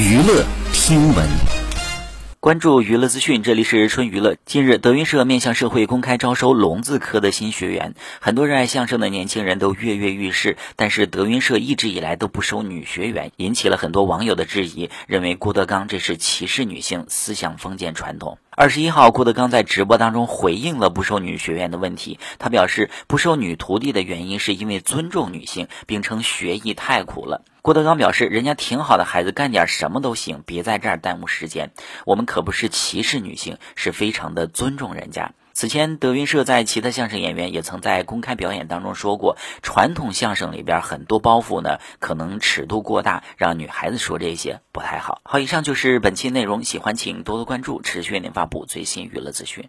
娱乐听闻。关注娱乐资讯，这里是春娱乐。近日，德云社面向社会公开招收龙字科的新学员，很多热爱相声的年轻人都跃跃欲试。但是，德云社一直以来都不收女学员，引起了很多网友的质疑，认为郭德纲这是歧视女性，思想封建传统。二十一号，郭德纲在直播当中回应了不收女学员的问题，他表示不收女徒弟的原因是因为尊重女性，并称学艺太苦了。郭德纲表示：“人家挺好的孩子，干点什么都行，别在这儿耽误时间。我们可不是歧视女性，是非常的尊重人家。”此前，德云社在其他相声演员也曾在公开表演当中说过，传统相声里边很多包袱呢，可能尺度过大，让女孩子说这些不太好。好，以上就是本期内容，喜欢请多多关注，持续为您发布最新娱乐资讯。